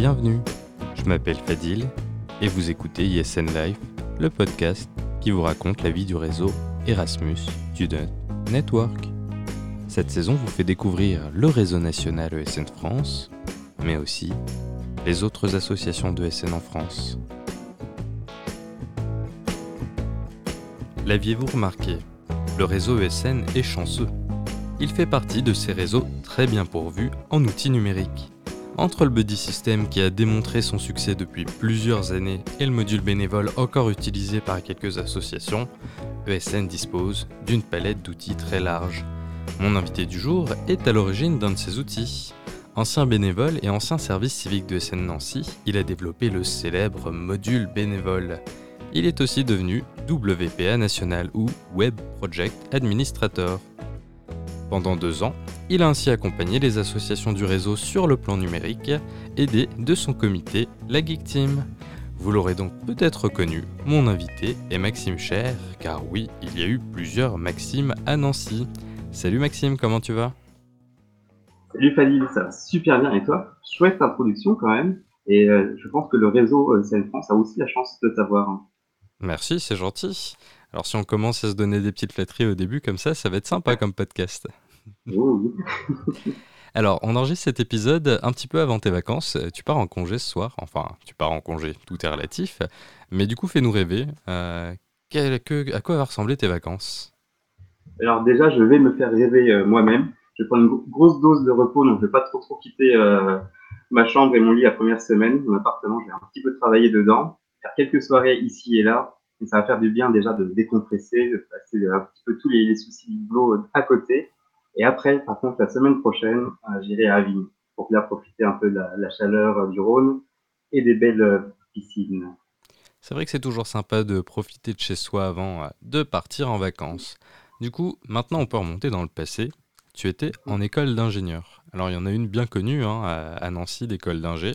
bienvenue. Je m'appelle Fadil et vous écoutez ISN Life, le podcast qui vous raconte la vie du réseau Erasmus Student Network. Cette saison vous fait découvrir le réseau national ESN France, mais aussi les autres associations d'ESN en France. L'aviez-vous remarqué? Le réseau ESN est chanceux. Il fait partie de ces réseaux très bien pourvus en outils numériques. Entre le Buddy System qui a démontré son succès depuis plusieurs années et le module bénévole encore utilisé par quelques associations, ESN dispose d'une palette d'outils très large. Mon invité du jour est à l'origine d'un de ces outils. Ancien bénévole et ancien service civique de ESN Nancy, il a développé le célèbre module bénévole. Il est aussi devenu WPA national ou Web Project Administrator. Pendant deux ans, il a ainsi accompagné les associations du réseau sur le plan numérique, aidé de son comité, la Geek Team. Vous l'aurez donc peut-être reconnu, mon invité est Maxime Cher, car oui, il y a eu plusieurs Maximes à Nancy. Salut Maxime, comment tu vas? Salut Fadil, ça va super bien et toi? Chouette introduction quand même, et euh, je pense que le réseau euh, CN France a aussi la chance de t'avoir. Merci, c'est gentil. Alors si on commence à se donner des petites flatteries au début comme ça, ça va être sympa comme podcast. Alors, on enregistre cet épisode un petit peu avant tes vacances. Tu pars en congé ce soir. Enfin, tu pars en congé, tout est relatif. Mais du coup, fais-nous rêver. Euh, quel- que- à quoi va ressembler tes vacances? Alors déjà, je vais me faire rêver euh, moi-même. Je vais prendre une gro- grosse dose de repos, donc je vais pas trop trop quitter euh, ma chambre et mon lit la première semaine. Mon appartement, je vais un petit peu travailler dedans, faire quelques soirées ici et là. Et ça va faire du bien déjà de décompresser, de passer un petit peu tous les, les soucis du boulot à côté. Et après, par contre, la semaine prochaine, euh, j'irai à Avignon pour bien profiter un peu de la, la chaleur euh, du Rhône et des belles euh, piscines. C'est vrai que c'est toujours sympa de profiter de chez soi avant de partir en vacances. Du coup, maintenant on peut remonter dans le passé. Tu étais en école d'ingénieur. Alors il y en a une bien connue hein, à Nancy, l'école d'ingé.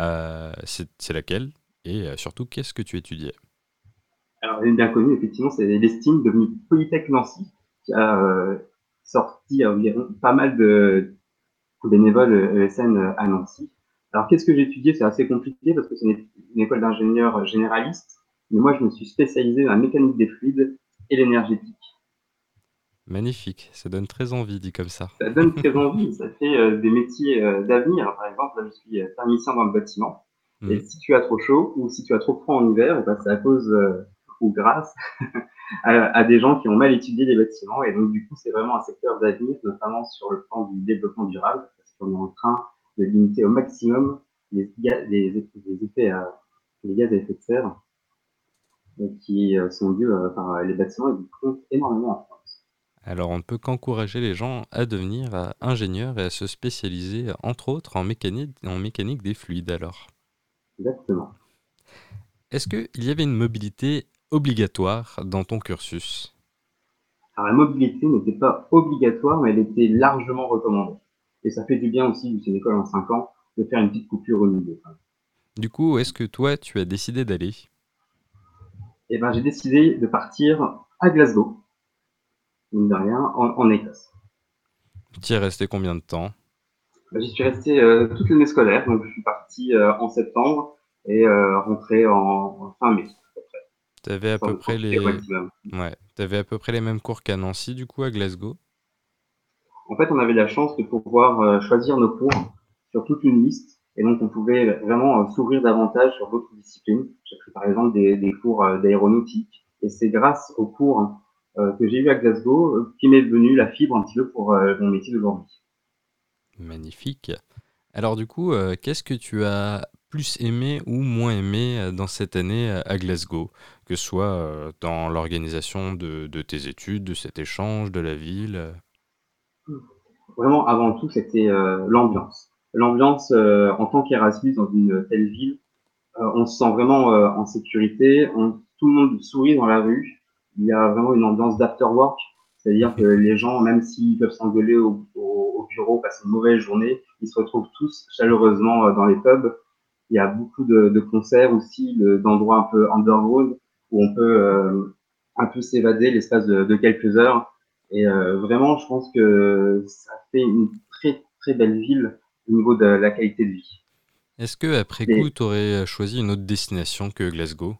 Euh, c'est laquelle? Et surtout, qu'est-ce que tu étudiais? Alors, est bien connue, effectivement, c'est l'estime devenue Polytech Nancy, qui a euh, sorti environ pas mal de bénévoles euh, ESN à Nancy. Alors, qu'est-ce que j'ai étudié? C'est assez compliqué parce que c'est une, une école d'ingénieurs généraliste, mais moi, je me suis spécialisé dans la mécanique des fluides et l'énergétique. Magnifique, ça donne très envie dit comme ça. Ça donne très envie, ça fait euh, des métiers euh, d'avenir. Par exemple, là, je suis euh, thermicien dans le bâtiment. Et Mhm. si tu as trop chaud ou si tu as trop froid en hiver, ben, c'est à cause euh, ou grâce à, à des gens qui ont mal étudié les bâtiments. Et donc, du coup, c'est vraiment un secteur d'avenir, notamment sur le plan du développement durable, parce qu'on est en train de limiter au maximum les, ga- les, les effets à, les gaz à effet de serre euh, qui euh, sont dus euh, par les bâtiments et qui comptent énormément en France. Alors on ne peut qu'encourager les gens à devenir euh, ingénieurs et à se spécialiser entre autres en mécanique, en mécanique des fluides alors. Exactement. Est-ce qu'il y avait une mobilité obligatoire dans ton cursus? Alors, la mobilité n'était pas obligatoire, mais elle était largement recommandée. Et ça fait du bien aussi, vu que c'est une école en 5 ans, de faire une petite coupure au milieu. Du coup, est-ce que toi tu as décidé d'aller? Et ben, j'ai décidé de partir à Glasgow, mine de rien, en, en Écosse. Tu y es resté combien de temps? Ben, J'y suis resté euh, toute l'année scolaire, donc je suis parti euh, en septembre et euh, rentré en, en fin mai. À peu près. Tu avais à peu près les ouais, t'avais à peu près les mêmes cours qu'à Nancy du coup à Glasgow. En fait, on avait la chance de pouvoir euh, choisir nos cours sur toute une liste. Et donc, on pouvait vraiment euh, s'ouvrir davantage sur d'autres disciplines. J'ai pris par exemple des, des cours euh, d'aéronautique. Et c'est grâce aux cours euh, que j'ai eu à Glasgow qui m'est venue la fibre un petit peu pour mon métier d'aujourd'hui. Magnifique. Alors du coup, qu'est-ce que tu as plus aimé ou moins aimé euh, dans cette année euh, à Glasgow, que ce soit euh, dans l'organisation de, tes études, de cet échange, de la ville Vraiment, avant tout, c'était l'ambiance. L'ambiance en tant qu'Erasmus dans une telle ville, on se sent vraiment en sécurité. Tout le monde sourit dans la rue. Il y a vraiment une ambiance d'afterwork, c'est-à-dire que les gens, même s'ils peuvent s'engueuler au, au, au bureau, passer une mauvaise journée, ils se retrouvent tous chaleureusement dans les pubs. Il y a beaucoup de, de concerts aussi, de- d'endroits un peu underground où on peut euh, un peu s'évader l'espace de, de quelques heures. Et euh, vraiment, je pense que ça fait une très très belle ville au niveau de la qualité de vie. Est-ce que après coup, tu aurais choisi une autre destination que Glasgow?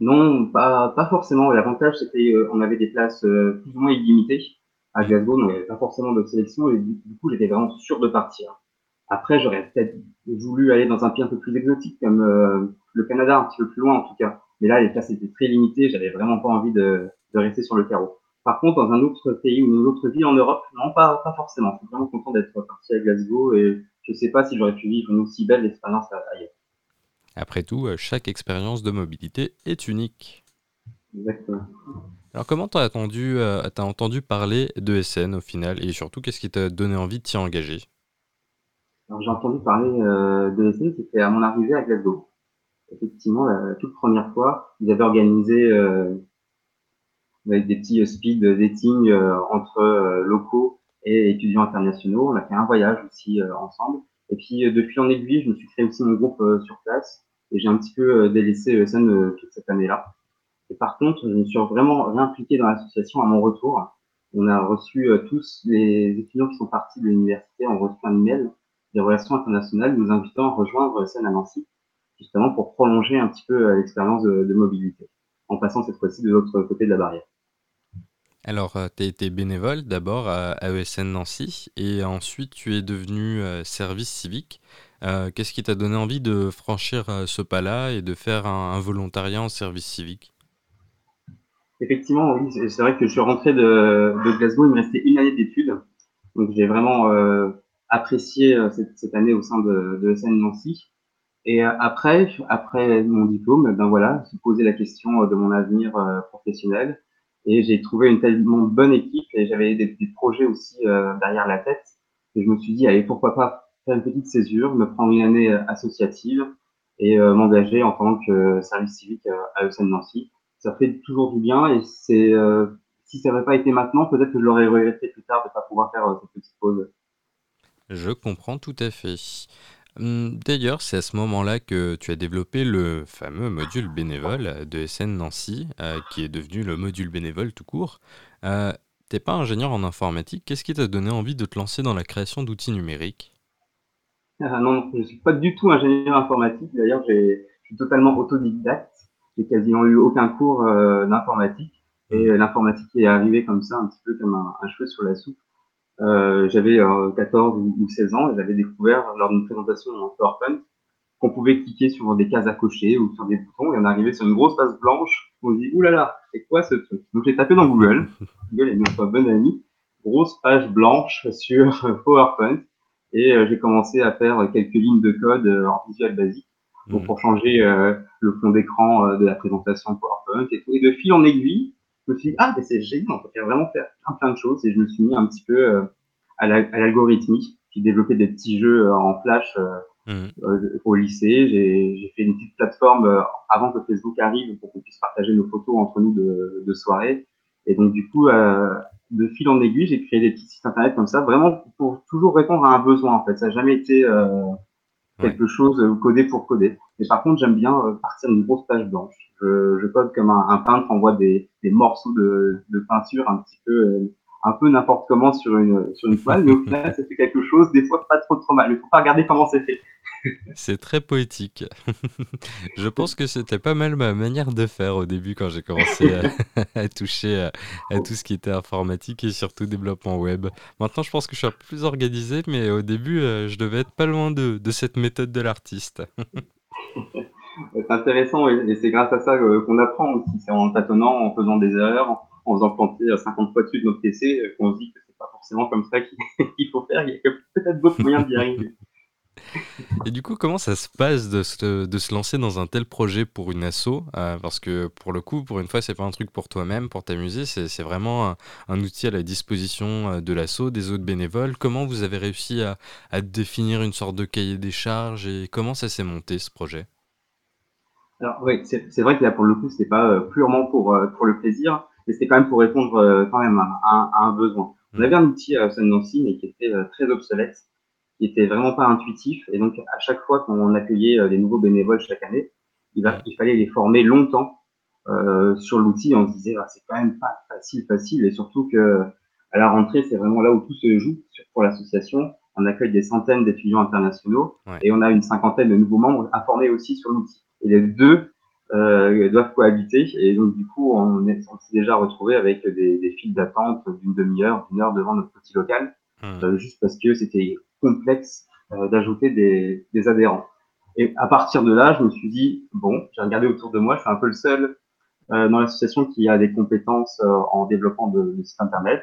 Non, pas, pas forcément. L'avantage, c'était euh, on avait des places euh, plus ou moins illimitées à Glasgow, donc il n'y avait pas forcément de sélection, et du, coup, j'étais vraiment sûr de partir. Après, j'aurais peut-être voulu aller dans un pays un peu plus exotique, comme euh, le Canada, un petit peu plus loin en tout cas. Mais là, les places étaient très limitées, j'avais vraiment pas envie de, de rester sur le carreau. Par contre, dans un autre pays ou une autre ville en Europe, non, pas, pas forcément. Je suis vraiment content d'être parti à Glasgow et je ne sais pas si j'aurais pu vivre une aussi belle expérience ailleurs. Après tout, euh, chaque expérience de mobilité est unique. Exactement. Alors comment t'as entendu, euh, as entendu parler de SN au final? Et surtout qu'est-ce qui t'a donné envie de t'y engager? Alors j'ai entendu parler euh, de SN, c'était à mon arrivée à Glasgow. Effectivement, la toute première fois, ils avaient organisé avec des petits speed dating entre locaux et étudiants internationaux. On a fait un voyage aussi euh, ensemble. Et puis, euh, depuis en aiguille, je me suis créé aussi mon groupe euh, sur place et j'ai un petit peu délaissé ESN toute cette année-là. Et par contre, je me suis vraiment réimpliqué dans l'association à mon retour. On a reçu tous les étudiants qui sont partis de l'université ont reçu un email des relations internationales nous invitant à rejoindre ESN à Nancy, justement pour prolonger un petit peu l'expérience de, de mobilité, en passant cette fois-ci de l'autre côté de la barrière. Alors, euh, tu as été bénévole d'abord à ESN Nancy et ensuite tu es devenu euh, service civique. Euh, qu'est-ce qui t'a donné envie de franchir ce pas-là et de faire un, volontariat en service civique? Effectivement, oui, c'est vrai que je suis rentré de, Glasgow, il me restait une année d'études. Donc j'ai vraiment apprécié cette, année au sein de, de ESN Nancy. Et après, après mon diplôme, ben voilà, se poser la question de mon avenir professionnel. Et j'ai trouvé une tellement bonne équipe et j'avais des, des, projets aussi euh, derrière la tête. Et je me suis dit, allez, pourquoi pas faire une petite césure, me prendre une année euh, associative et euh, m'engager en tant que service civique à ESN Nancy. Ça fait toujours du bien et c'est si ça n'avait pas été maintenant, peut-être que je l'aurais regretté plus tard de ne pas pouvoir faire cette petite pause. Je comprends tout à fait. Hum, d'ailleurs, c'est à ce moment-là que tu as développé le fameux module bénévole de SN Nancy, euh, qui est devenu le module bénévole tout court. Euh, T'es pas ingénieur en informatique, qu'est-ce qui t'a donné envie de te lancer dans la création d'outils numériques? Ah, Non, je ne suis pas du tout ingénieur informatique. D'ailleurs, je suis totalement autodidacte. J'ai quasiment eu aucun cours euh, d'informatique. Et mmh. l'informatique est arrivée comme ça, un petit peu comme un cheveu sur la soupe. Euh, j'avais 14 euh, ou 16 ans et j'avais découvert lors d'une présentation en PowerPoint qu'on pouvait cliquer sur des cases à cocher ou sur des boutons et on arrivait sur une grosse page blanche. On se dit, oulala, c'est quoi ce truc? Donc j'ai tapé dans Google, Google est notre bon ami, grosse page blanche sur PowerPoint et euh, j'ai commencé à faire quelques lignes de code en visual basique mmh. pour changer le fond d'écran de la présentation PowerPoint et tout. Et de fil en aiguille, je me suis dit, ah, mais c'est génial, on peut vraiment faire plein, plein de choses. Et je me suis mis un petit peu euh, à l'algorithmique. J'ai développé des petits jeux euh, en flash euh, mmh. au lycée. J'ai fait une petite plateforme avant que Facebook arrive pour qu'on puisse partager nos photos entre nous de, de soirée. Et donc, du coup, de fil en aiguille, j'ai créé des petits sites internet comme ça, vraiment pour toujours répondre à un besoin, en fait. Ça n'a jamais été quelque chose codé pour coder. Mais par contre, j'aime bien partir d'une grosse page blanche je, code comme un, peintre envoie des, des morceaux de, peinture un petit peu, euh, un peu n'importe comment sur une, sur une toile, mais au final, ça fait quelque chose, des fois pas trop trop mal. Il faut pas regarder comment c'est fait. C'est très poétique. je pense que c'était pas mal ma manière de faire au début quand j'ai commencé à, toucher à, tout ce qui était informatique et surtout développement web. Maintenant, je pense que je suis un peu plus organisé, mais au début, euh, je devais être pas loin de cette méthode de l'artiste. c'est intéressant et, c'est grâce à ça euh, qu'on apprend aussi. C'est en tâtonnant, en faisant des erreurs, en faisant planter 50 fois dessus de notre PC euh, qu'on se dit que c'est pas forcément comme ça qu'il faut faire. Il y a peut-être d'autres moyens d'y arriver. Et du coup, comment ça se passe de se, de se lancer dans un tel projet pour une asso euh, Parce que pour le coup, pour une fois, c'est pas un truc pour toi-même, pour t'amuser, c'est vraiment un, outil à la disposition de l'asso, des autres bénévoles. Comment vous avez réussi à définir une sorte de cahier des charges et comment ça s'est monté ce projet? Alors oui, c'est vrai que là pour le coup c'était pas euh, purement pour euh, pour le plaisir, mais c'était quand même pour répondre euh, quand même à, un besoin. On avait un outil à Nancy mais qui était très obsolète, qui était vraiment pas intuitif, et donc à chaque fois qu'on accueillait des nouveaux bénévoles chaque année, il, va, il fallait les former longtemps euh, sur l'outil. On se disait ah, c'est quand même pas facile facile, et surtout que à la rentrée c'est vraiment là où tout se joue pour l'association. on accueille des centaines d'étudiants internationaux et on a une cinquantaine de nouveaux membres à former aussi sur l'outil. Et les deux euh, doivent cohabiter. Et donc, du coup, on, est, s'est déjà retrouvé avec des, des files d'attente d'une demi-heure, d'une heure devant notre petit local, mmh. euh, juste parce que c'était complexe euh, d'ajouter des, des, adhérents. Et à partir de là, je me suis dit, bon, j'ai regardé autour de moi, je suis un peu le seul dans l'association qui a des compétences en développement de, de sites internet.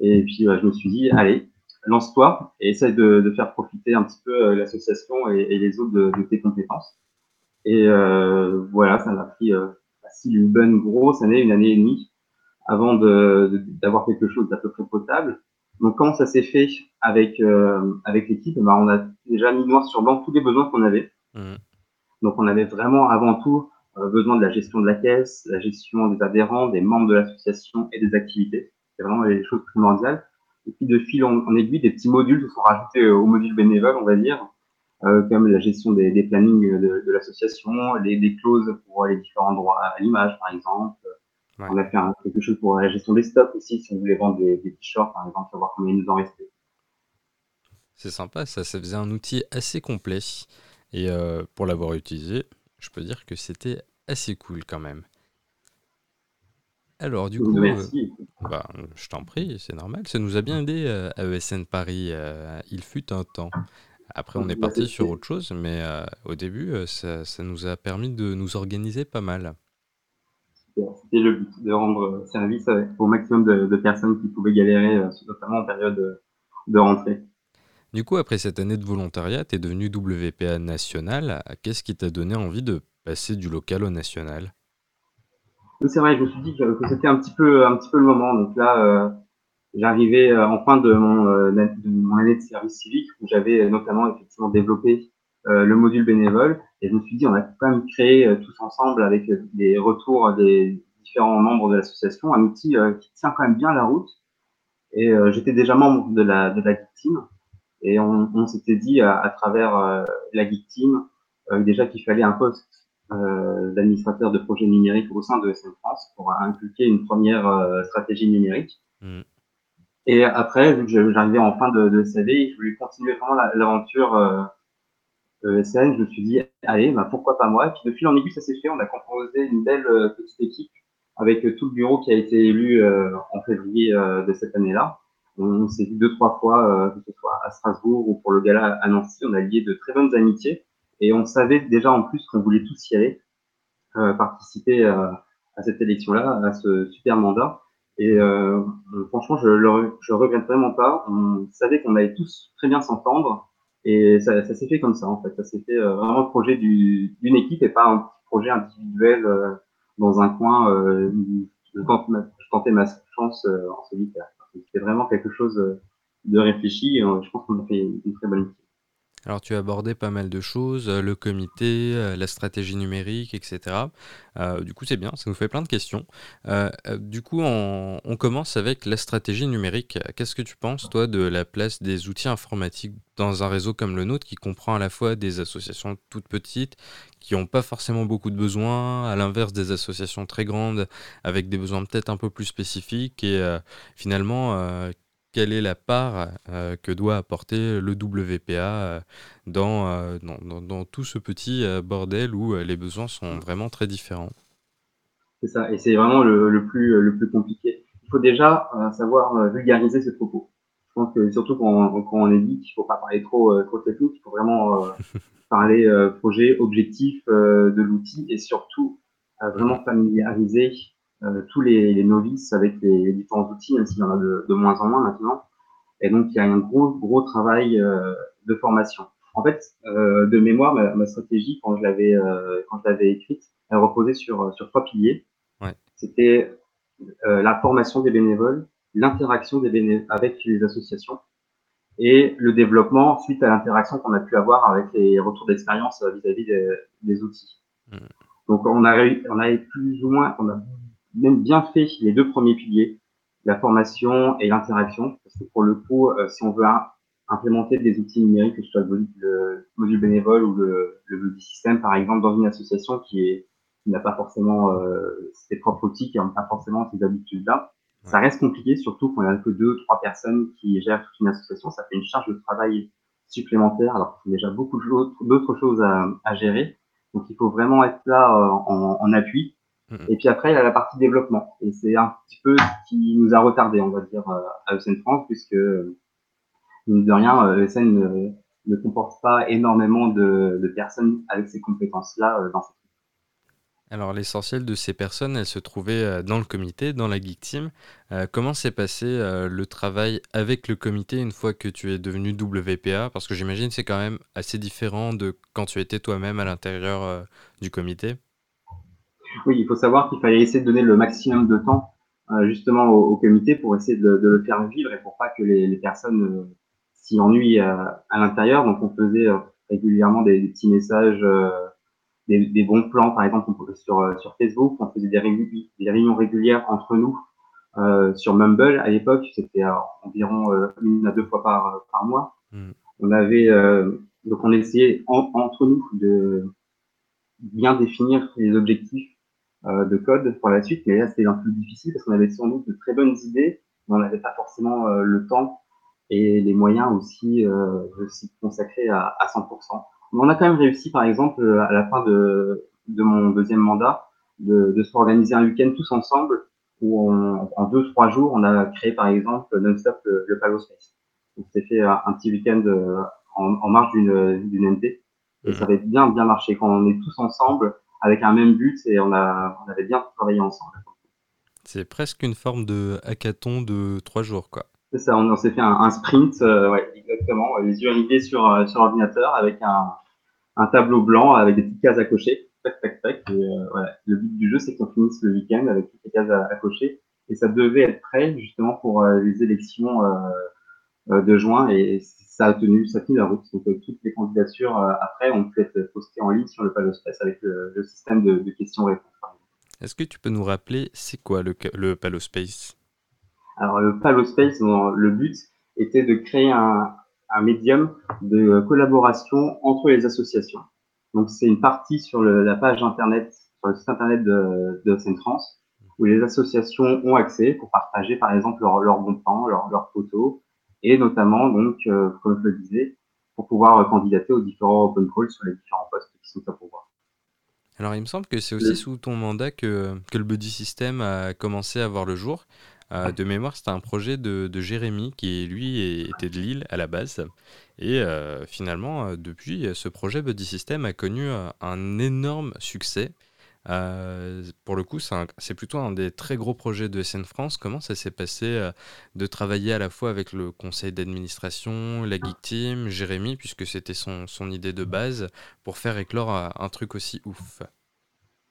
Et puis, je me suis dit, allez, lance-toi et essaye de, de, faire profiter un petit peu l'association et, et, les autres de, de tes compétences. Et euh, voilà, ça m'a pris euh, une bonne grosse année, une année et demie, avant d'avoir de, quelque chose d'à peu près potable. Donc quand ça s'est fait avec euh, avec l'équipe, bah, on a déjà mis noir sur blanc tous les besoins qu'on avait. Mmh. Donc on avait vraiment avant tout euh, besoin de la gestion de la caisse, la gestion des adhérents, des membres de l'association et des activités. C'est vraiment les choses primordiales. Et puis de fil en, en aiguille, des petits modules se sont rajoutés au module bénévole, on va dire, comme la gestion des, des plannings de, de l'association, les, des clauses pour les différents droits à l'image, par exemple. Ouais. On a fait un, quelque chose pour la gestion des stocks aussi, si on voulait vendre des, des t-shirts, par exemple, savoir combien il nous en restait. C'est sympa, ça, ça faisait un outil assez complet. Et euh, pour l'avoir utilisé, je peux dire que c'était assez cool quand même. Alors du coup, Merci. Euh, bah, je t'en prie, c'est normal. Ça nous a bien aidé euh, à ESN Paris. Euh, il fut un temps. Après, on est parti sur autre chose, mais euh, au début, euh, ça, ça, nous a permis de nous organiser pas mal. C'était le but, de rendre service au maximum de, de, personnes qui pouvaient galérer, euh, notamment en période de rentrée. Du coup, après cette année de volontariat, tu es devenu WPA national. Qu'est-ce qui t'a donné envie de passer du local au national? C'est vrai, je me suis dit que c'était un petit peu, un petit peu le moment. Donc là, j'arrivais euh, en fin de mon, euh, de mon année de service civique où j'avais euh, notamment effectivement développé le module bénévole et je me suis dit on a quand même créé tous ensemble avec les retours des différents membres de l'association un outil qui tient quand même bien la route et j'étais déjà membre de la de Geek Team et on, s'était dit à, travers la Geek Team déjà qu'il fallait un poste d'administrateur de projet numérique au sein de SN France pour inculquer une première stratégie numérique. Mmh. Et après, vu que j'arrivais en fin de, de CV, je voulais continuer vraiment l'aventure euh, ESN, je me suis dit, allez, bah, pourquoi pas moi? Et puis de fil en aiguille, ça s'est fait. On a composé une belle euh, petite équipe avec euh, tout le bureau qui a été élu euh, en février euh, de cette année-là. On s'est vu deux, trois fois, que ce soit à Strasbourg ou pour le gala à Nancy. On a lié de très bonnes amitiés. Et on savait déjà en plus qu'on voulait tous y aller, participer à cette élection-là, à ce super mandat. Et euh, franchement, je le je regrette vraiment pas. On savait qu'on allait tous très bien s'entendre. Et ça, ça s'est fait comme ça, en fait. Ça s'est fait euh, vraiment projet d'une équipe et pas un projet individuel euh, dans un coin euh, je, je tentais ma chance euh, en solitaire. C'était vraiment quelque chose de réfléchi et je pense qu'on a fait une très bonne équipe. Alors tu as abordé pas mal de choses, euh, le comité, euh, la stratégie numérique, etc. Euh, du coup c'est bien, ça nous fait plein de questions. Du coup on, commence avec la stratégie numérique. Qu'est-ce que tu penses toi de la place des outils informatiques dans un réseau comme le nôtre qui comprend à la fois des associations toutes petites, qui n'ont pas forcément beaucoup de besoins, à l'inverse des associations très grandes avec des besoins peut-être un peu plus spécifiques et finalement quelle est la part euh, que doit apporter le WPA euh, dans, euh, dans, dans, dans, tout ce petit bordel où les besoins sont vraiment très différents. C'est ça, et c'est vraiment le, le, plus, le plus compliqué. Il faut déjà savoir vulgariser ses propos. Je pense que surtout quand on, quand on édite, il ne faut pas parler trop, trop technique, il faut vraiment parler projet, objectif de l'outil et surtout vraiment familiariser tous les, les, novices avec les, les, différents outils, même s'il y en a de, de, moins en moins maintenant. Et donc, il y a un gros, gros travail euh, de formation. En fait, euh, de mémoire, ma, ma, stratégie, quand je l'avais euh, quand je l'avais écrite, elle reposait sur, sur trois piliers. Ouais. C'était euh, la formation des bénévoles, l'interaction des bénévoles avec les associations et le développement suite à l'interaction qu'on a pu avoir avec les retours d'expérience vis-à-vis des, des outils. Mmh. Donc on a on avait plus ou moins on a même bien fait les deux premiers piliers, la formation et l'interaction, parce que pour le coup, euh, si on veut implémenter des outils numériques, que ce soit le, le module bénévole ou le, le body system, par exemple, dans une association qui est qui n'a pas forcément euh, ses propres outils, qui n'a pas forcément ces habitudes-là, Ça reste compliqué, surtout quand il n'y a que deux, trois personnes qui gèrent toute une association. Ça fait une charge de travail supplémentaire, alors qu'il y a déjà beaucoup d'autres choses à, à, gérer. Donc, il faut vraiment être là euh, en, en, appui. Et puis après, il y a la partie développement. Et c'est un petit peu ce qui nous a retardé, on va dire, euh, à ESN France, puisque, mine de rien, ESN ne, ne comporte pas énormément de, de personnes avec ces compétences-là dans cette alors l'essentiel de ces personnes, elles se trouvaient euh, dans le comité, dans la Geek Team. Euh, comment s'est passé euh, le travail avec le comité une fois que tu es devenu WPA Parce que j'imagine c'est quand même assez différent de quand tu étais toi-même à l'intérieur du comité. Oui, il faut savoir qu'il fallait essayer de donner le maximum de temps justement au, comité pour essayer de, le faire vivre et pour pas que les, personnes s'y ennuient à, l'intérieur. Donc on faisait régulièrement des, des petits messages des, des, bons plans, par exemple, sur, euh, sur Facebook. On faisait des, des réunions régulières entre nous euh, sur Mumble. À l'époque, c'était environ euh, une à deux fois par, par mois. Mm. On avait euh, donc on essayait entre nous de bien définir les objectifs euh, de code pour la suite, mais là c'était un peu difficile parce qu'on avait sans doute de très bonnes idées, mais on n'avait pas forcément le temps et les moyens aussi de s'y consacrer à, à 100% on a quand même réussi, par exemple, euh, à la fin de, de mon deuxième mandat, de, de s'organiser un week-end tous ensemble où on, en deux, trois jours, on a créé, par exemple, non-stop le, Palo Space. Donc, c'était fait un, petit week-end euh, en, en marge d'une, d'une NT. Et mmh. ça avait bien, bien marché quand on est tous ensemble avec un même but et on, a, on avait bien travaillé ensemble. C'est presque une forme de hackathon de trois jours, quoi. C'est ça, on, s'est fait un, sprint, euh, ouais, exactement, les yeux rivés sur, sur l'ordinateur avec un, un tableau blanc avec des petites cases à cocher. Tac, tac, tac. Et, euh, voilà. Le but du jeu, c'est qu'on finisse le week-end avec toutes les cases à, cocher. Et ça devait être prêt justement pour euh, les élections euh, de juin. Et ça a tenu, ça a tenu la route. Donc toutes les candidatures après ont pu être postées en ligne sur le Palospace avec le, le système de, de questions-réponses. Est-ce que tu peux nous rappeler, c'est quoi le, le Palospace Alors le Palospace, le but était de créer un, un médium de collaboration entre les associations. Donc c'est une partie sur le, la page internet, sur le site internet de, de France, où les associations ont accès pour partager par exemple leurs leur bons plans, leurs leur photos, et notamment donc, euh, comme je le disais, pour pouvoir candidater aux différents open calls sur les différents postes qui sont à pouvoir. Alors il me semble que c'est aussi sous ton mandat que, que le Buddy System a commencé à voir le jour. Euh, de mémoire, c'était un projet de, Jérémy qui, lui, était de Lille à la base. Et euh, finalement, euh, depuis, ce projet Buddy System a connu un énorme succès. Pour le coup, c'est plutôt un des très gros projets de SN France. Comment ça s'est passé de travailler à la fois avec le conseil d'administration, la Geek Team, Jérémy, puisque c'était son, idée de base, pour faire éclore un truc aussi ouf?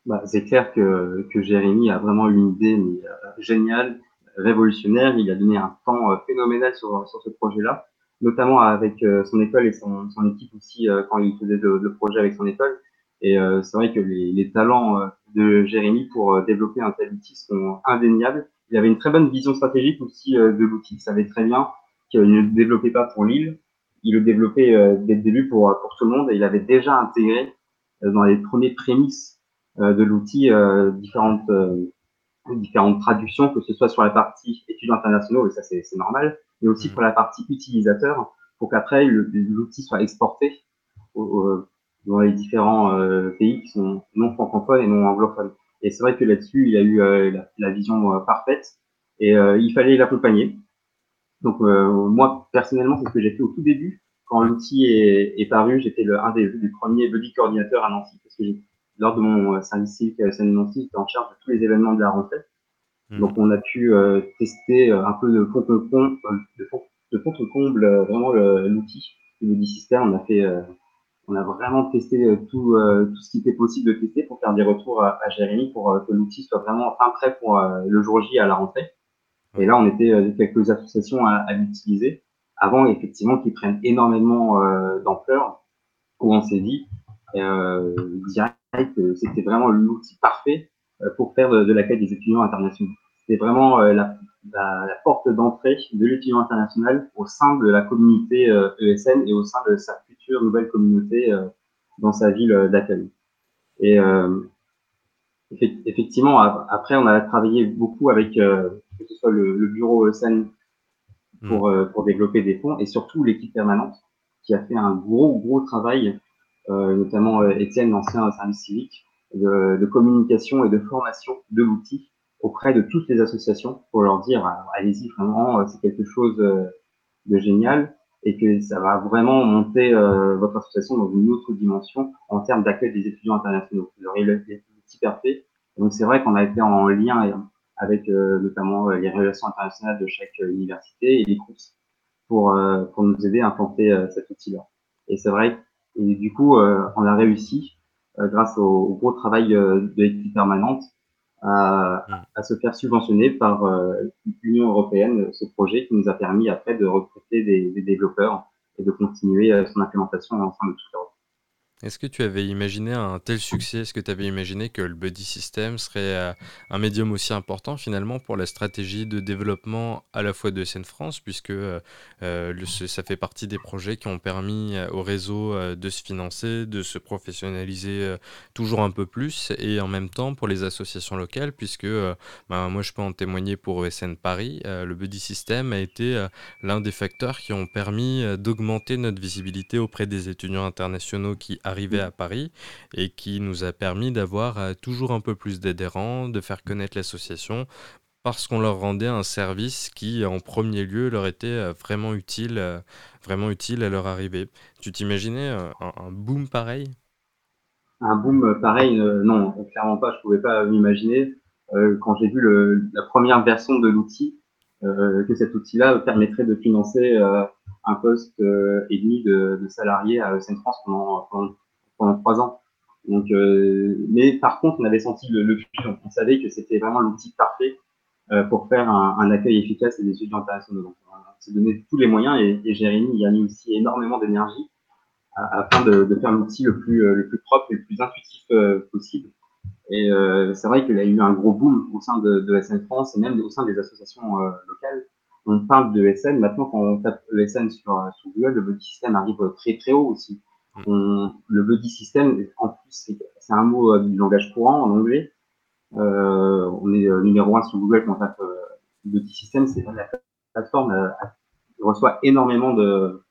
Bah, C'est clair que, Jérémy a vraiment une idée mais, géniale révolutionnaire. Il a donné un temps euh, phénoménal sur, ce projet-là, notamment avec euh, son école et son, équipe aussi euh, quand il faisait le, projet avec son école. Et c'est vrai que les, les talents de Jérémy pour développer un tel outil sont indéniables. Il avait une très bonne vision stratégique aussi de l'outil. Il savait très bien qu'il ne le développait pas pour Lille, il le développait dès le début pour, pour tout le monde et il avait déjà intégré dans les premiers prémices de l'outil différentes différentes traductions, que ce soit sur la partie études internationaux, et ça c'est normal, mais aussi pour la partie utilisateur, pour qu'après l'outil soit exporté dans les différents euh, pays qui sont non francophones et non anglophones. Et c'est vrai que là-dessus, il a eu euh, la, vision euh, parfaite et il fallait l'accompagner. Donc moi, personnellement, c'est ce que j'ai fait au tout début. Quand l'outil est, est, paru, j'étais un des, des, premiers buddy coordinateurs à Nancy, parce que lors de mon euh, service civique à Nancy, j'étais en charge de tous les événements de la rentrée. Hmm. Donc, on a pu euh, tester euh, un peu de fond de fond, de fond comble vraiment l'outil, le système. On a fait, on a vraiment testé tout, tout ce qui était possible de tester pour faire des retours à, à Jérémy pour que l'outil soit vraiment enfin prêt pour le jour J à la rentrée. Et là, on était quelques associations à, à l'utiliser avant effectivement qu'ils prennent énormément d'ampleur où on s'est dit euh, direct que c'était vraiment l'outil parfait euh, pour faire de, l'accueil des étudiants internationaux. C'était vraiment euh, la, la, la, porte d'entrée de l'étudiant international au sein de la communauté ESN e et au sein de sa future nouvelle communauté dans sa ville d'accueil. Et effectivement, après, on a travaillé beaucoup avec que ce soit le, bureau ESN pour, hmm. pour développer des fonds, et surtout l'équipe permanente qui a fait un gros, gros travail, notamment Étienne, l'ancien service civique, de, de, communication et de formation de l'outil auprès de toutes les associations pour leur dire allez-y vraiment c'est quelque chose de génial et que ça va vraiment monter euh, votre association dans une autre dimension en termes d'accueil des étudiants internationaux. Vous aurez l'outil parfait. Donc c'est vrai qu'on a été en lien avec euh, notamment euh, les relations internationales de chaque université et les courses pour, pour nous aider à implanter cet outil-là. Et c'est vrai, et du coup, on a réussi, grâce au, au, gros travail de l'équipe permanente, à, à, se faire subventionner par euh, l'Union européenne ce projet qui nous a permis après de recruter des, des développeurs et de continuer euh, son implémentation ensemble de toute l'Europe. Est-ce que tu avais imaginé un tel succès? Est-ce que tu avais imaginé que le buddy system serait euh, un médium aussi important finalement pour la stratégie de développement à la fois de SN France, puisque euh, euh, ça fait partie des projets qui ont permis au réseau de se financer, de se professionnaliser toujours un peu plus, et en même temps pour les associations locales, puisque ben, moi je peux en témoigner pour ESN Paris, le buddy system a été l'un des facteurs qui ont permis d'augmenter notre visibilité auprès des étudiants internationaux qui arrivé à Paris et qui nous a permis d'avoir euh, toujours un peu plus d'adhérents, de faire connaître l'association parce qu'on leur rendait un service qui, en premier lieu, leur était euh, vraiment utile, euh, vraiment utile à leur arrivée. Tu t'imaginais un, boom pareil? Un boom pareil, non, clairement pas. Je pouvais pas m'imaginer. quand j'ai vu le, la première version de l'outil, que cet outil-là permettrait de financer un poste euh, et demi de, de salariés à Seine France pendant, pendant, trois ans. Donc, euh, mais par contre, on avait senti le, le On savait que c'était vraiment l'outil parfait euh, pour faire un, accueil efficace des étudiants internationaux. Donc, on s'est donné tous les moyens et, et Jérémy y a mis aussi énormément d'énergie afin de, faire l'outil le plus, le plus propre et le plus intuitif possible. Et c'est vrai qu'il y a eu un gros boom au sein de, de SN France et même au sein des associations locales on parle de SN. Maintenant, quand on tape ESN sur, sur Google, le body system arrive très très haut aussi. Mm. On, le body system, en plus, c'est un mot euh, du langage courant en anglais. Euh, on est euh, numéro un sur Google quand on tape euh, body system. C'est la plateforme euh, reçoit énormément de,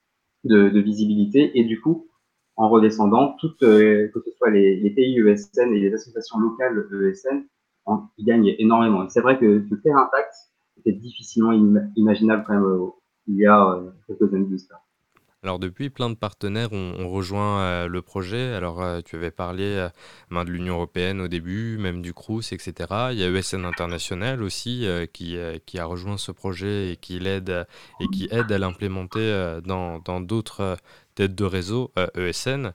de, de, visibilité et du coup, en redescendant, toutes, que ce soit les, les, pays ESN et les associations locales ESN, ils gagnent énormément. C'est vrai que, que faire un taxe, c'était difficilement imaginable quand même euh, il y a euh, quelques années de ça. Alors depuis, plein de partenaires ont, rejoint euh, le projet. Alors tu avais parlé de l'Union européenne au début, même du CRUS, etc. Il y a ESN International aussi qui, qui, a rejoint ce projet et qui l'aide et qui aide à l'implémenter dans d'autres têtes de réseau ESN.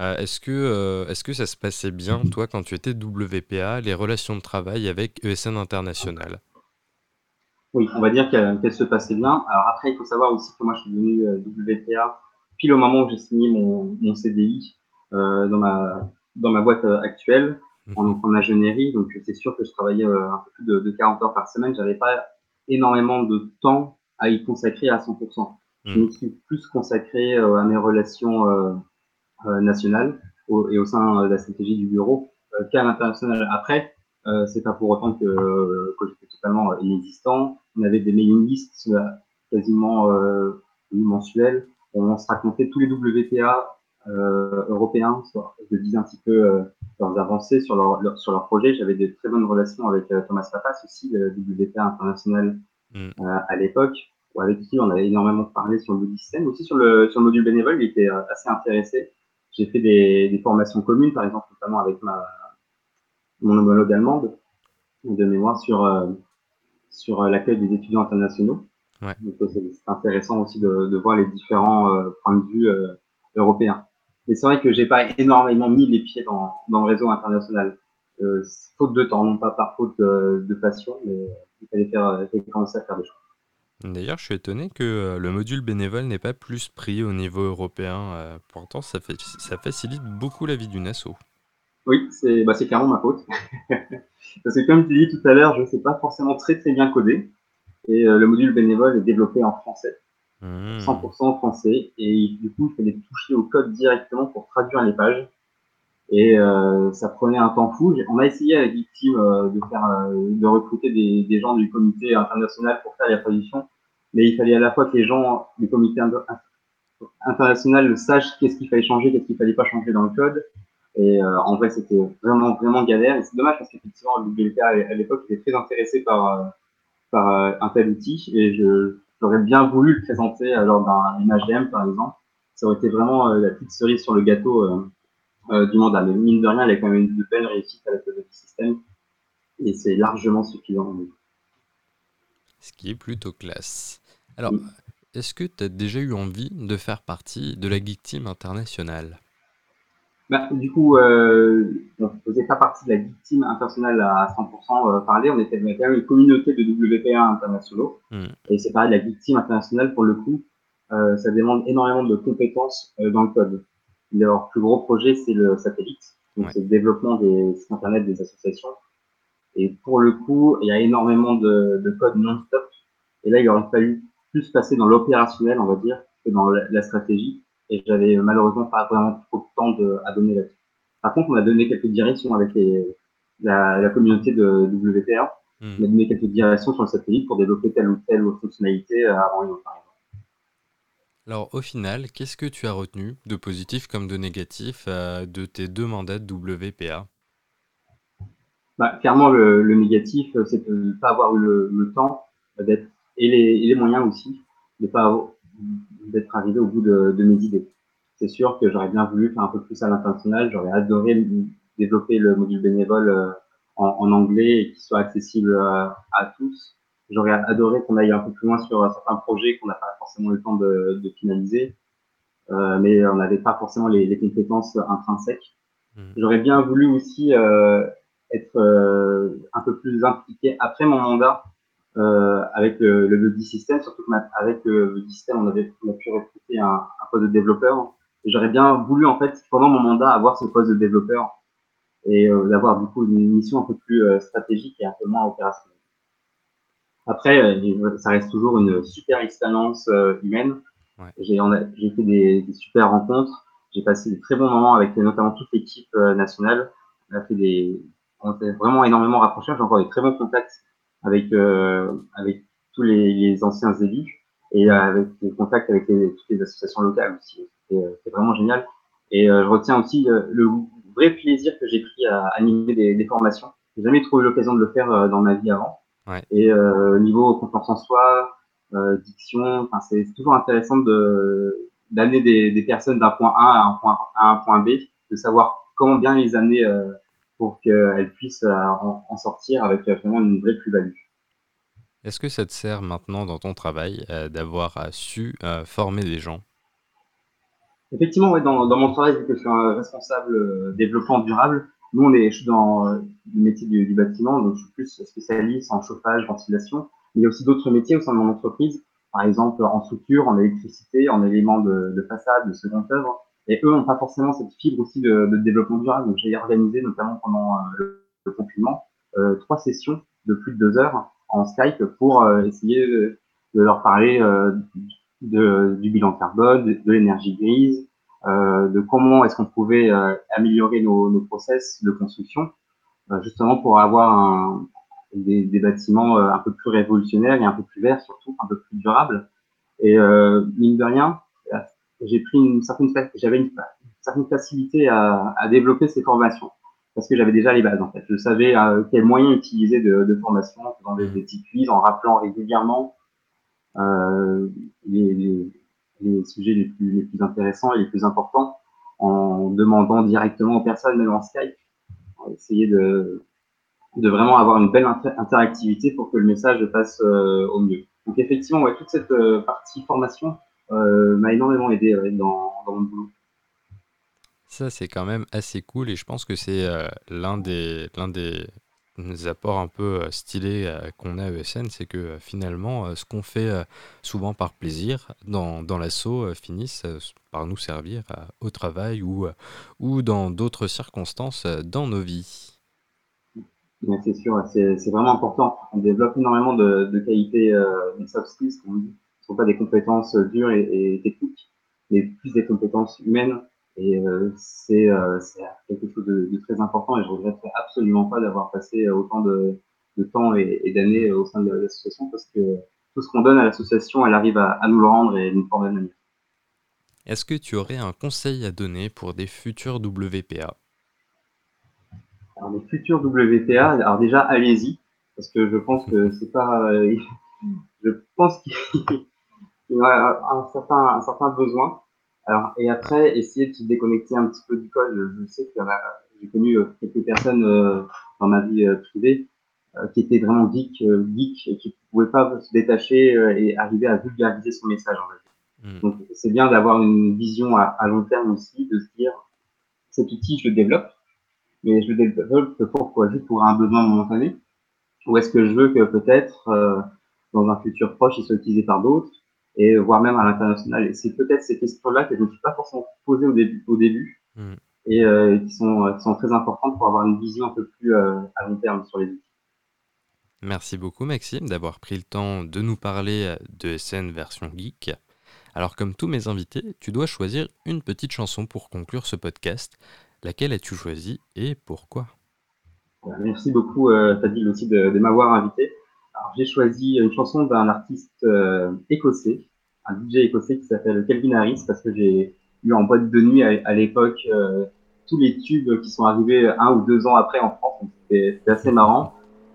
E est-ce que, est que ça se passait bien, toi, quand tu étais WPA, les relations de travail avec ESN International? Oui, on va dire qu'elle se passait bien. Alors après, il faut savoir aussi que moi, je suis devenu euh, WTA pile au moment où j'ai signé mon, mon CDI euh, dans, ma, dans ma boîte euh, actuelle en, mhm. en ingénierie. Donc, c'est sûr que je travaillais euh, un peu plus de, de 40 heures par semaine. J'avais pas énormément de temps à y consacrer à 100%. Je mhm. me suis plus consacré à mes relations nationales au, et au sein de la stratégie du bureau qu'à l'international. Après, euh, c'est pas pour autant que, que j'étais totalement inexistant. On avait des mailing lists euh, quasiment euh, mensuelles. On se racontait tous les WTA euh, européens. Je disais un petit peu euh, leurs avancées sur leur, sur leur projet. J'avais des très bonnes relations avec euh, Thomas Papas aussi, le WTA international mm. à l'époque, avec qui on avait énormément parlé sur le système, aussi sur le, sur le module bénévole. Il était assez intéressé. J'ai fait des, des formations communes, par exemple, notamment avec ma, mon homologue allemande de mémoire sur, euh, sur euh, l'accueil des étudiants internationaux. Ouais. Donc euh, c'est intéressant aussi de, de, voir les différents points de vue européens. Mais c'est vrai que j'ai pas énormément mis les pieds dans, dans le réseau international. Euh, faute de temps, non pas par faute de, de passion, mais il fallait, faire, il fallait commencer à faire des choses. D'ailleurs, je suis étonné que le module bénévole n'ait pas plus pris au niveau européen. pourtant, ça, fait, ça facilite beaucoup la vie d'une asso. Oui, c'est bah, clairement ma faute. Parce que comme tu dis tout à l'heure, je ne sais pas forcément très très bien coder. Et euh, le module bénévole est développé en français. 100% mmh. français. Et du coup, il fallait toucher au code directement pour traduire les pages. Et euh, ça prenait un temps fou. On a essayé avec Victime euh, de faire, de recruter des, des, gens du comité international pour faire la traduction, mais il fallait à la fois que les gens du comité international sachent qu'est-ce qu'il fallait changer, qu'est-ce qu'il fallait pas changer dans le code. Et en vrai, c'était vraiment vraiment galère. Et c'est dommage parce qu'effectivement, WPA à l'époque était très intéressé par par un tel outil et je j'aurais bien voulu le présenter lors d'un HDM par exemple. Ça aurait été vraiment la petite cerise sur le gâteau euh, du mandat. Mais mine de rien, elle a quand même une belle réussite avec le système et c'est largement suffisant. Ce qui est plutôt classe. Alors, est-ce que tu as déjà eu envie de faire partie de la Geek Team internationale? Bah, Du coup, euh, on ne faisait pas partie de la Team internationale à 100% euh, parler. On était quand même une communauté de WPA internationaux. Hmm. Et c'est pareil, la Team internationale, pour le coup, euh, ça demande énormément de compétences euh, dans le code. Leur plus gros projet, c'est le satellite. Donc, c'est le développement des sites internet des associations. Et pour le coup, il y a énormément de, de code non-stop. Et là, il aurait fallu plus passer dans l'opérationnel, on va dire, que dans la, stratégie. Et j'avais malheureusement pas vraiment trop de temps de, à donner là-dessus. Par contre, on a donné quelques directions avec les, la, la, communauté de WPA. Hmm. On a donné quelques directions sur le satellite pour développer telle ou telle fonctionnalité euh, avant une autre. Alors au final, qu'est-ce que tu as retenu de positif comme de négatif euh, de tes deux mandats de WPA bah, Clairement, le, négatif, euh, c'est de ne pas avoir eu le, temps d'être, et les, moyens aussi, de pas d'être arrivé au bout de, mes idées. C'est sûr que j'aurais bien voulu faire un peu plus à l'international, j'aurais adoré développer le module bénévole euh, en, anglais et qu'il soit accessible à tous. J'aurais adoré qu'on aille un peu plus loin sur certains projets qu'on n'a pas forcément eu le temps de, de finaliser, euh, mais on n'avait pas forcément les, les compétences intrinsèques. Mmh. J'aurais bien voulu aussi euh, être euh, un peu plus impliqué après mon mandat euh, avec le, le Buddy System, surtout qu'avec le Buddy System, on, avait, on a pu recruter un, un poste de développeur. Et j'aurais bien voulu, en fait, pendant mon mandat, avoir ce poste de développeur et euh, d'avoir du coup une mission un peu plus euh, stratégique et un peu moins opérationnelle. Après, euh, ça reste toujours une super expérience euh, humaine. J'ai fait des, super rencontres. J'ai passé des très bons moments avec notamment toute l'équipe euh, nationale. On a fait des, on s'est vraiment énormément rapprochés. J'ai encore des très bons contacts avec avec tous les, anciens élus et avec des contacts avec toutes les associations locales aussi. C'est vraiment génial. Et je retiens aussi le vrai plaisir que j'ai pris à animer des, des formations. J'ai jamais trouvé l'occasion de le faire dans ma vie avant. Et euh, niveau confiance en soi, euh, diction, c'est toujours intéressant de d'amener des, des, personnes d'un point A à un point, à un point B, de savoir comment bien les amener euh, pour qu'elles puissent euh, en, sortir avec vraiment une vraie plus-value. Est-ce que ça te sert maintenant dans ton travail d'avoir su former des gens? Effectivement, ouais, dans, dans, mon travail, vu que je suis un responsable développement durable, nous, on est, je suis dans euh, le métier du, du, bâtiment, donc je suis plus spécialiste en chauffage, ventilation. Mais il y a aussi d'autres métiers au sein de mon entreprise, par exemple en structure, en électricité, en éléments de, de façade, de seconde œuvre. Et eux n'ont pas forcément cette fibre aussi de, de développement durable. Donc j'ai organisé, notamment pendant euh, le, confinement, euh, trois sessions de plus de deux heures en Skype pour euh, essayer de, de, leur parler de, du bilan carbone, de l'énergie grise, euh, de comment est-ce qu'on pouvait euh, améliorer nos, nos, process de construction, euh, justement pour avoir un, des, des, bâtiments un peu plus révolutionnaires et un peu plus verts surtout, un peu plus durables. Et mine de rien, j'ai pris une certaine j'avais une, certaine facilité à, développer ces formations parce que j'avais déjà les bases en fait. Je savais euh, quels moyens utiliser de, formation, dans des, des petits quiz, en rappelant régulièrement euh, les, sujets les plus, intéressants et les plus importants en demandant directement aux personnes, même en Skype, essayer de, vraiment avoir une belle interactivité pour que le message passe euh, au mieux. Donc effectivement, ouais, toute cette partie formation m'a énormément aidé dans, dans mon boulot. Ça, c'est quand même assez cool et je pense que c'est l'un des, l'un des apports un peu euh, stylés euh, qu'on a à ESN, c'est que euh, finalement, ce qu'on fait souvent par plaisir dans, dans l'assaut finisse par nous servir au travail ou, ou dans d'autres circonstances dans nos vies. c'est sûr, c'est vraiment important. On développe énormément de, de qualités, de soft skills, Ce ne sont pas des compétences dures et, techniques, mais plus des compétences humaines Et c'est quelque chose de, très important et je regrette absolument pas d'avoir passé autant de, temps et, d'années au sein de l'association parce que tout ce qu'on donne à l'association, elle arrive à, nous le rendre et d'une forme manière. Est-ce que tu aurais un conseil à donner pour des futurs WPA Alors, les futurs WPA, alors déjà, allez-y, parce que je pense que c'est pas. je pense qu'il un certain, un certain besoin. Alors, et après, essayer de se déconnecter un petit peu du code. Je, sais que j'ai connu euh, quelques personnes euh, dans ma vie euh, privée qui étaient vraiment geek, geek et qui ne pouvaient pas se détacher et arriver à vulgariser son message. En fait. Hmm. Donc, c'est bien d'avoir une vision à, long terme aussi, de se dire, cet outil, je le développe, mais je le développe pourquoi Juste pour un besoin momentané? Ou est-ce que je veux que peut-être, euh, dans un futur proche, il soit utilisé par d'autres, et voire même à l'international Et c'est peut-être ces questions-là que je ne suis pas forcément posées au début, au début hmm. et euh, qui, sont, qui sont très importantes pour avoir une vision un peu plus euh, à long terme sur les outils. Merci beaucoup Maxime d'avoir pris le temps de nous parler de SN version geek. Alors comme tous mes invités, tu dois choisir une petite chanson pour conclure ce podcast. Laquelle as-tu choisi et pourquoi? Merci beaucoup euh, Fadil aussi de, m'avoir invité. J'ai choisi une chanson d'un artiste euh, écossais, un DJ écossais qui s'appelle Calvin Harris parce que j'ai eu en boîte de nuit à, l'époque euh, tous les tubes qui sont arrivés un ou deux ans après en France. C'était assez marrant.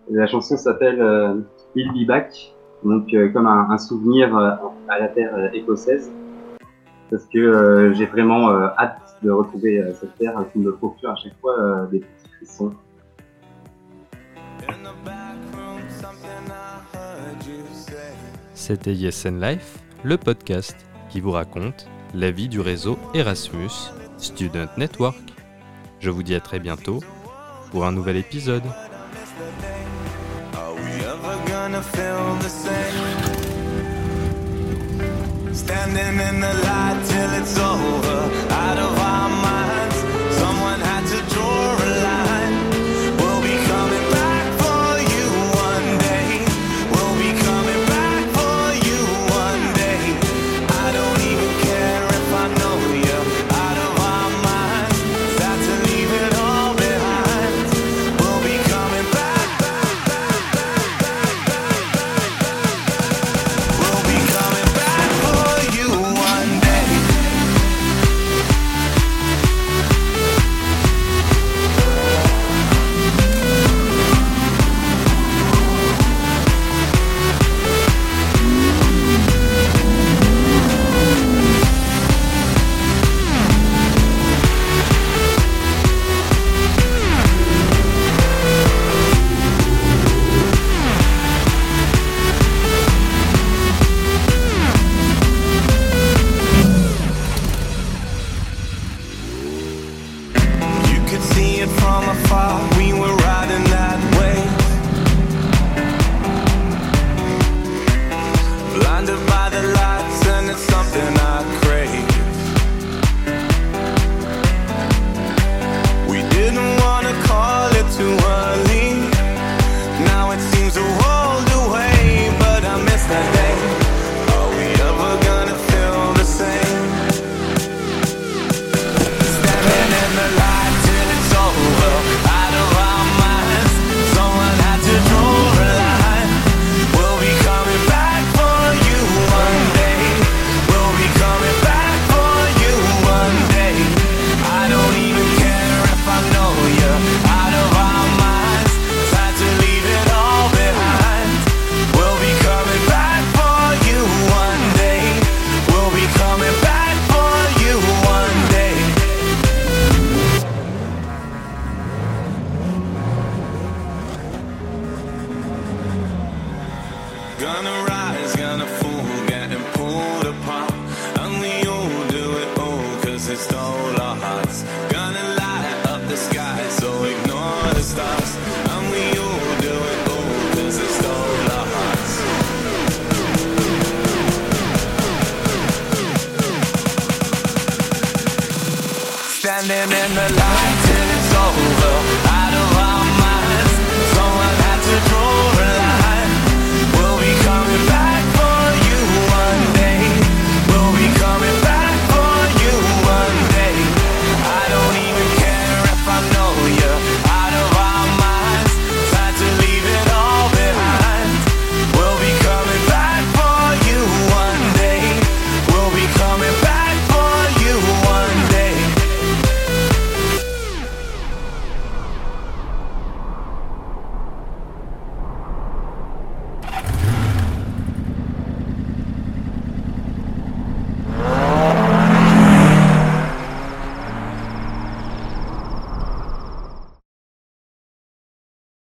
la chanson s'appelle Bill Be Back donc euh, comme un, souvenir euh, à la terre euh, écossaise, parce que j'ai vraiment hâte de retrouver cette terre qui me procure à chaque fois des petits frissons. C'était Yes Life, le podcast qui vous raconte la vie du réseau Erasmus Student Network. Je vous dis à très bientôt pour un nouvel épisode.